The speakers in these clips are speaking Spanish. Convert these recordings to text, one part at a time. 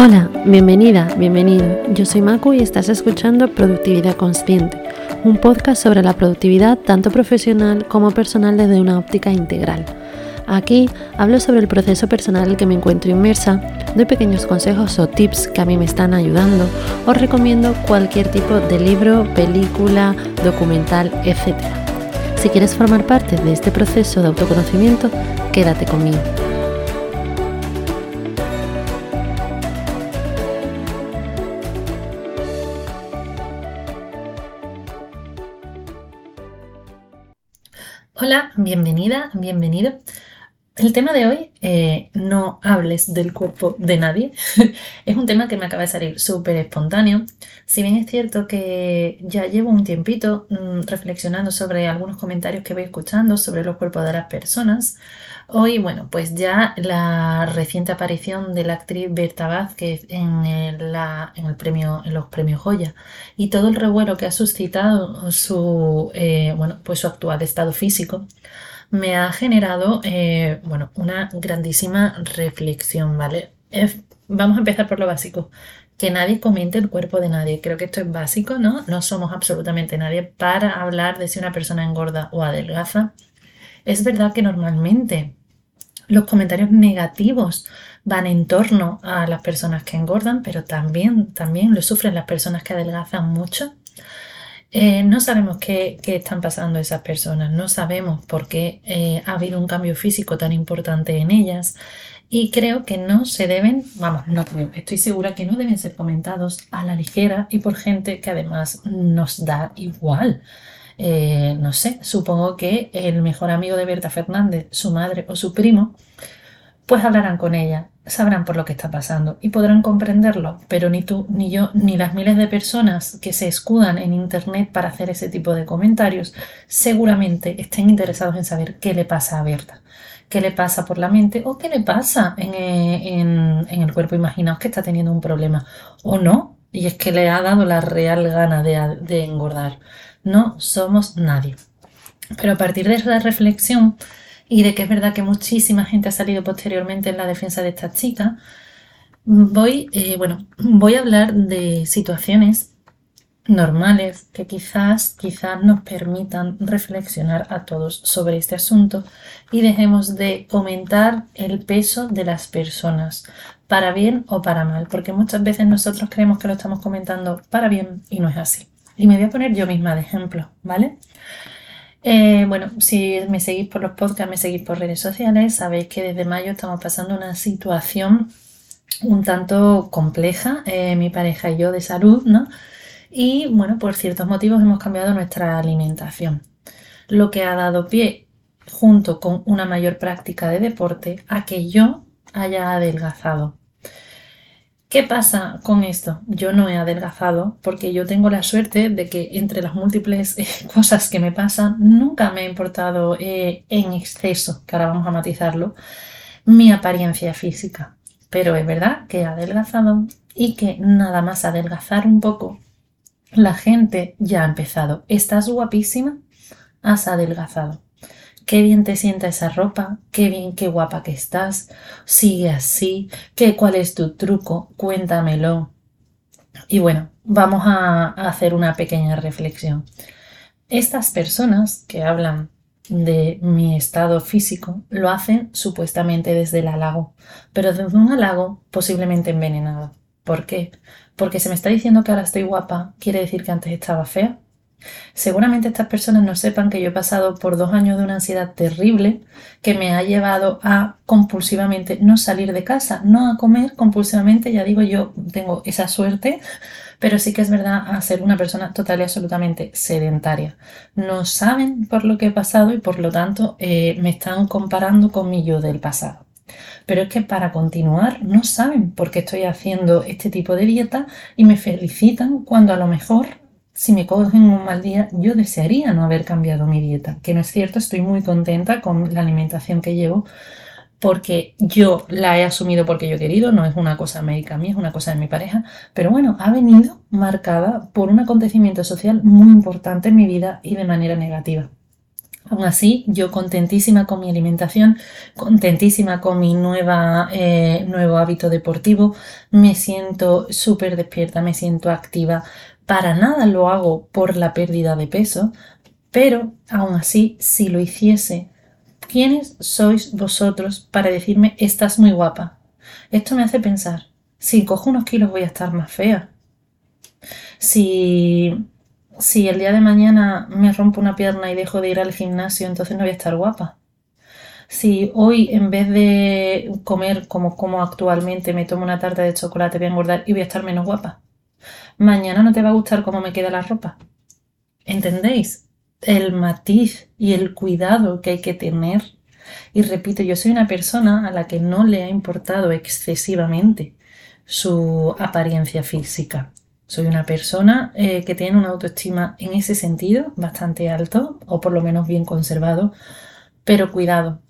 Hola, bienvenida, bienvenido. Yo soy Maku y estás escuchando Productividad Consciente, un podcast sobre la productividad tanto profesional como personal desde una óptica integral. Aquí hablo sobre el proceso personal en el que me encuentro inmersa, doy pequeños consejos o tips que a mí me están ayudando, os recomiendo cualquier tipo de libro, película, documental, etc. Si quieres formar parte de este proceso de autoconocimiento, quédate conmigo. Bienvenida, bienvenido. El tema de hoy, eh, no hables del cuerpo de nadie, es un tema que me acaba de salir súper espontáneo. Si bien es cierto que ya llevo un tiempito mm, reflexionando sobre algunos comentarios que voy escuchando sobre los cuerpos de las personas, hoy, bueno, pues ya la reciente aparición de la actriz Berta Vázquez en, el premio, en los premios Joya y todo el revuelo que ha suscitado su, eh, bueno, pues su actual estado físico me ha generado eh, bueno, una grandísima reflexión, ¿vale? vamos a empezar por lo básico. Que nadie comente el cuerpo de nadie. Creo que esto es básico, ¿no? No somos absolutamente nadie para hablar de si una persona engorda o adelgaza. Es verdad que normalmente los comentarios negativos van en torno a las personas que engordan, pero también, también lo sufren las personas que adelgazan mucho. Eh, no sabemos qué, están pasando esas personas, no sabemos por qué eh, ha habido un cambio físico tan importante en ellas y creo que no se deben, vamos, no estoy segura que no deben ser comentados a la ligera y por gente que además nos da igual. Eh, no sé, supongo que el mejor amigo de Berta Fernández, su madre o su primo, pues hablarán con ella, sabrán por lo que está pasando y podrán comprenderlo, pero ni tú, ni yo, ni las miles de personas que se escudan en Internet para hacer ese tipo de comentarios seguramente estén interesados en saber qué le pasa a Berta, qué le pasa por la mente o qué le pasa en, eh, el cuerpo. Imaginaos que está teniendo un problema o no, y es que le ha dado la real gana de, de engordar. No somos nadie. Pero a partir de esa reflexión, y de que es verdad que muchísima gente ha salido posteriormente en la defensa de esta chica, voy, eh, bueno, voy a hablar de situaciones normales que quizás, quizás nos permitan reflexionar a todos sobre este asunto y dejemos de comentar el peso de las personas, para bien o para mal, porque muchas veces nosotros creemos que lo estamos comentando para bien y no es así. Y me voy a poner yo misma de ejemplo, ¿vale? Eh, bueno, si me seguís por los podcasts, me seguís por redes sociales, sabéis que desde mayo estamos pasando una situación un tanto compleja, eh, mi pareja y yo, de salud, ¿no? Y bueno, por ciertos motivos hemos cambiado nuestra alimentación, lo que ha dado pie, junto con una mayor práctica de deporte, a que yo haya adelgazado. ¿Qué pasa con esto? Yo no he adelgazado porque yo tengo la suerte de que entre las múltiples eh, cosas que me pasan, nunca me ha importado eh, en exceso, que ahora vamos a matizarlo, mi apariencia física. Pero es verdad que he adelgazado y que nada más adelgazar un poco, la gente ya ha empezado. ¿Estás guapísima? Has adelgazado qué bien te sienta esa ropa, qué bien, qué guapa que estás, sigue así, qué, cuál es tu truco, cuéntamelo. Y bueno, vamos a hacer una pequeña reflexión. Estas personas que hablan de mi estado físico lo hacen supuestamente desde el halago, pero desde un halago posiblemente envenenado. ¿Por qué? Porque se me está diciendo que ahora estoy guapa, quiere decir que antes estaba fea. Seguramente estas personas no sepan que yo he pasado por dos años de una ansiedad terrible que me ha llevado a compulsivamente no salir de casa, no a comer compulsivamente, ya digo, yo tengo esa suerte, pero sí que es verdad a ser una persona total y absolutamente sedentaria. No saben por lo que he pasado y por lo tanto eh, me están comparando con mi yo del pasado. Pero es que para continuar no saben por qué estoy haciendo este tipo de dieta y me felicitan cuando a lo mejor si me cogen un mal día, yo desearía no haber cambiado mi dieta, que no es cierto, estoy muy contenta con la alimentación que llevo porque yo la he asumido porque yo he querido, no es una cosa médica mía, es una cosa de mi pareja, pero bueno, ha venido marcada por un acontecimiento social muy importante en mi vida y de manera negativa. Aún así, yo contentísima con mi alimentación, contentísima con mi nueva, eh, nuevo hábito deportivo, me siento súper despierta, me siento activa. Para nada lo hago por la pérdida de peso, pero aún así, si lo hiciese, ¿quiénes sois vosotros para decirme estás muy guapa? Esto me hace pensar, si cojo unos kilos voy a estar más fea. Si si el día de mañana me rompo una pierna y dejo de ir al gimnasio, entonces no voy a estar guapa. Si hoy en vez de comer como como actualmente me tomo una tarta de chocolate voy a engordar y voy a estar menos guapa. Mañana no te va a gustar cómo me queda la ropa. ¿Entendéis? El matiz y el cuidado que hay que tener. Y repito, yo soy una persona a la que no le ha importado excesivamente su apariencia física. Soy una persona eh, que tiene una autoestima en ese sentido bastante alto, o por lo menos bien conservado, pero cuidado.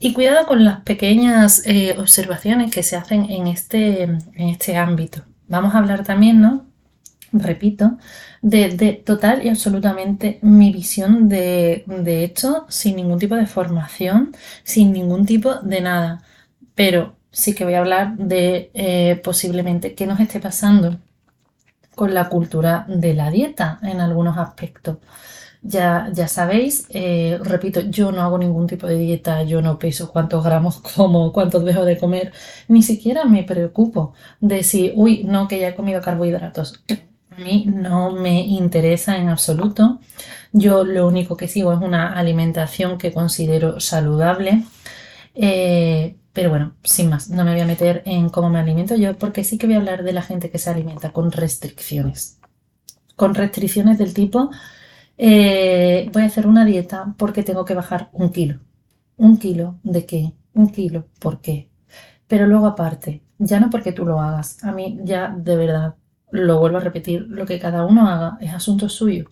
Y cuidado con las pequeñas eh, observaciones que se hacen en este, en este ámbito. Vamos a hablar también, ¿no? Repito, de, total y absolutamente mi visión de, de esto, sin ningún tipo de formación, sin ningún tipo de nada. Pero sí que voy a hablar de eh, posiblemente qué nos esté pasando con la cultura de la dieta en algunos aspectos. Ya, ya sabéis, eh, repito, yo no hago ningún tipo de dieta, yo no peso cuántos gramos como, cuántos dejo de comer, ni siquiera me preocupo de si, uy, no, que ya he comido carbohidratos. A mí no me interesa en absoluto. Yo lo único que sigo es una alimentación que considero saludable. Eh, pero bueno, sin más, no me voy a meter en cómo me alimento yo, porque sí que voy a hablar de la gente que se alimenta con restricciones. Con restricciones del tipo, eh, voy a hacer una dieta porque tengo que bajar un kilo. ¿Un kilo de qué? Un kilo, ¿por qué? Pero luego aparte, ya no porque tú lo hagas, a mí ya de verdad, lo vuelvo a repetir, lo que cada uno haga es asunto suyo,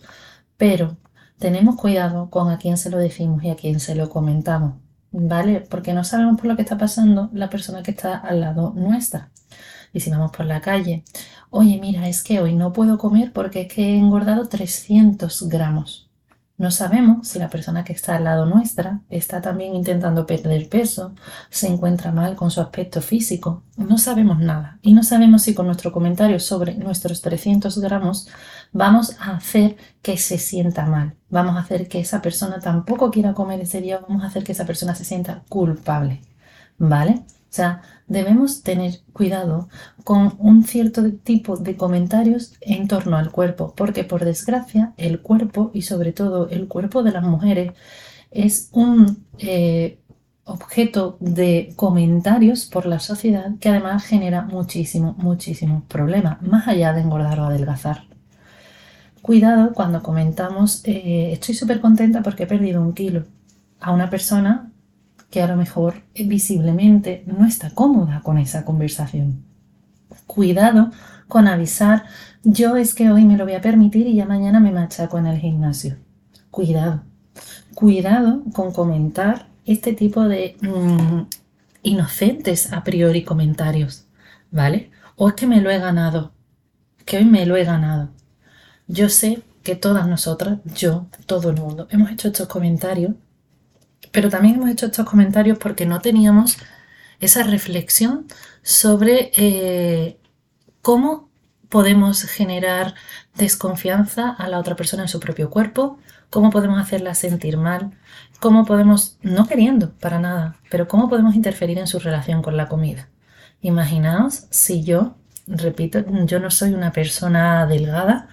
pero tenemos cuidado con a quién se lo decimos y a quién se lo comentamos. ¿vale? Porque no sabemos por lo que está pasando la persona que está al lado nuestra. Y si vamos por la calle, oye, mira, es que hoy no puedo comer porque es que he engordado 300 gramos. No sabemos si la persona que está al lado nuestra está también intentando perder peso, se encuentra mal con su aspecto físico. No sabemos nada. Y no sabemos si con nuestro comentario sobre nuestros 300 gramos vamos a hacer que se sienta mal. Vamos a hacer que esa persona tampoco quiera comer ese día. Vamos a hacer que esa persona se sienta culpable. ¿Vale? Debemos tener cuidado con un cierto tipo de comentarios en torno al cuerpo, porque por desgracia el cuerpo y sobre todo el cuerpo de las mujeres es un eh, objeto de comentarios por la sociedad que además genera muchísimo, muchísimos problemas, más allá de engordar o adelgazar. Cuidado cuando comentamos, eh, estoy súper contenta porque he perdido un kilo a una persona que a lo mejor visiblemente no está cómoda con esa conversación. Cuidado con avisar, yo es que hoy me lo voy a permitir y ya mañana me machaco en el gimnasio. Cuidado. Cuidado con comentar este tipo de mm, inocentes a priori comentarios, ¿vale? O es que me lo he ganado, que hoy me lo he ganado. Yo sé que todas nosotras, yo, todo el mundo, hemos hecho estos comentarios pero también hemos hecho estos comentarios porque no teníamos esa reflexión sobre eh, cómo podemos generar desconfianza a la otra persona en su propio cuerpo, cómo podemos hacerla sentir mal, cómo podemos, no queriendo para nada, pero cómo podemos interferir en su relación con la comida. Imaginaos si yo, repito, yo no soy una persona delgada,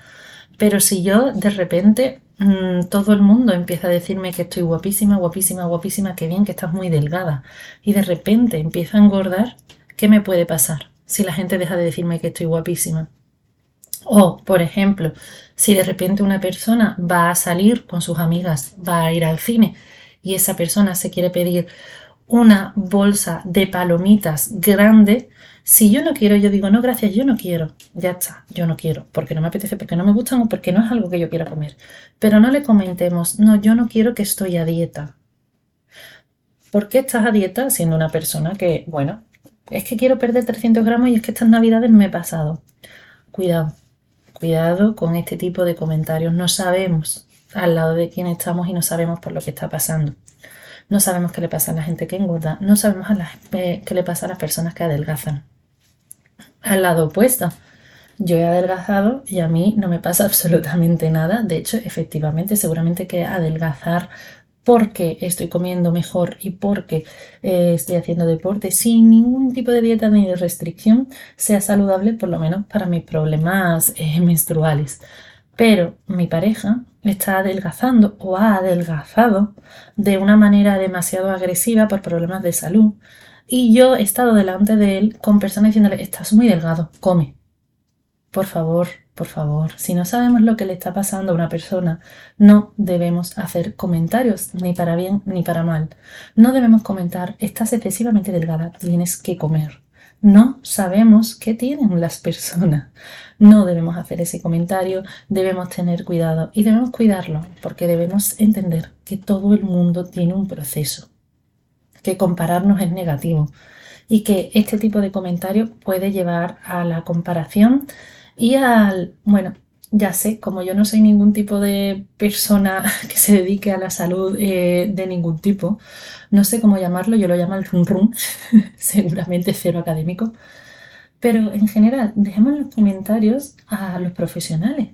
pero si yo de repente Mm, todo el mundo empieza a decirme que estoy guapísima, guapísima, guapísima, que bien, que estás muy delgada. Y de repente empiezo a engordar, ¿qué me puede pasar si la gente deja de decirme que estoy guapísima? O, por ejemplo, si de repente una persona va a salir con sus amigas, va a ir al cine y esa persona se quiere pedir una bolsa de palomitas grande, si yo no quiero, yo digo, no, gracias, yo no quiero. Ya está, yo no quiero, porque no me apetece, porque no me gustan o porque no es algo que yo quiera comer. Pero no le comentemos, no, yo no quiero que estoy a dieta. ¿Por qué estás a dieta siendo una persona que, bueno, es que quiero perder 300 gramos y es que estas navidades me he pasado? Cuidado, cuidado con este tipo de comentarios. No sabemos al lado de quien estamos y no sabemos por lo que está pasando. No sabemos qué le pasa a la gente que engorda, no sabemos a qué le pasa a las personas que adelgazan. Al lado opuesto, yo he adelgazado y a mí no me pasa absolutamente nada. De hecho, efectivamente, seguramente que adelgazar porque estoy comiendo mejor y porque eh, estoy haciendo deporte sin ningún tipo de dieta ni de restricción sea saludable, por lo menos para mis problemas eh, menstruales. Pero mi pareja está adelgazando o ha adelgazado de una manera demasiado agresiva por problemas de salud. Y yo he estado delante de él con personas diciéndole, estás muy delgado, come. Por favor, por favor, si no sabemos lo que le está pasando a una persona, no debemos hacer comentarios, ni para bien ni para mal. No debemos comentar, estás excesivamente delgada, tienes que comer. No sabemos qué tienen las personas. No debemos hacer ese comentario, debemos tener cuidado y debemos cuidarlo porque debemos entender que todo el mundo tiene un proceso, que compararnos es negativo y que este tipo de comentario puede llevar a la comparación y al, bueno, ya sé, como yo no soy ningún tipo de persona que se dedique a la salud eh, de ningún tipo, no sé cómo llamarlo, yo lo llamo el rum rum, seguramente cero académico, pero en general, dejemos los comentarios a los profesionales.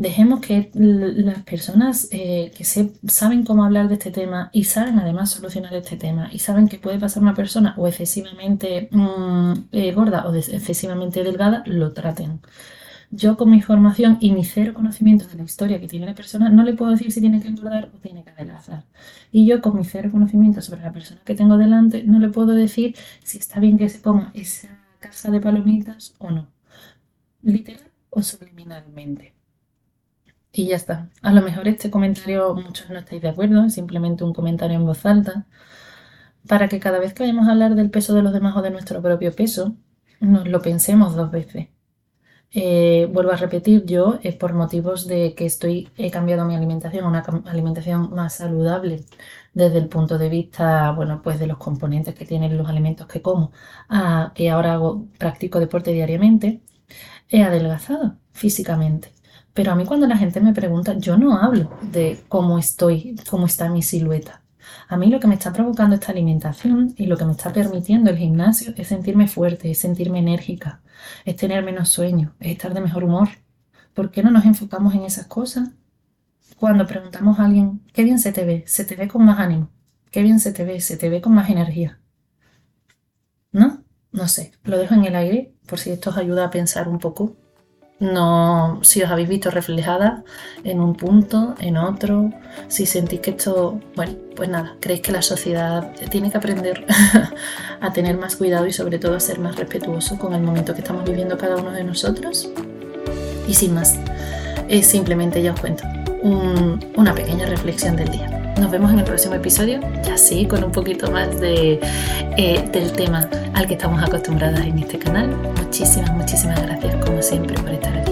Dejemos que las personas eh, que se, saben cómo hablar de este tema y saben además solucionar este tema y saben que puede pasar una persona o excesivamente mm, eh, gorda o excesivamente delgada, lo traten. Yo con mi formación y mi cero conocimiento de la historia que tiene la persona, no le puedo decir si tiene que engordar o tiene que adelgazar. Y yo con mi cero conocimiento sobre la persona que tengo delante, no le puedo decir si está bien que se ponga esa casa de palomitas o no. Literal o subliminalmente. Y ya está. A lo mejor este comentario muchos no estáis de acuerdo, es simplemente un comentario en voz alta, para que cada vez que vayamos a hablar del peso de los demás o de nuestro propio peso, nos lo pensemos dos veces. Eh, vuelvo a repetir, yo es por motivos de que estoy, he cambiado mi alimentación a una alimentación más saludable desde el punto de vista, bueno, pues de los componentes que tienen los alimentos que como, a que ahora hago, practico deporte diariamente, he adelgazado físicamente. Pero a mí cuando la gente me pregunta, yo no hablo de cómo estoy, cómo está mi silueta. A mí lo que me está provocando esta alimentación y lo que me está permitiendo el gimnasio es sentirme fuerte, es sentirme enérgica, es tener menos sueño, es estar de mejor humor. ¿Por qué no nos enfocamos en esas cosas? Cuando preguntamos a alguien, qué bien se te ve, se te ve con más ánimo, qué bien se te ve, se te ve con más energía. ¿No? No sé, lo dejo en el aire por si esto os ayuda a pensar un poco no, si os habéis visto reflejada en un punto, en otro, si sentís que esto, bueno, pues nada, creéis que la sociedad tiene que aprender a tener más cuidado y sobre todo a ser más respetuoso con el momento que estamos viviendo cada uno de nosotros. Y sin más, es simplemente ya os cuento una pequeña reflexión del día. Nos vemos en el próximo episodio, ya sí, con un poquito más de, eh, del tema al que estamos acostumbradas en este canal. Muchísimas, muchísimas gracias como siempre por estar aquí.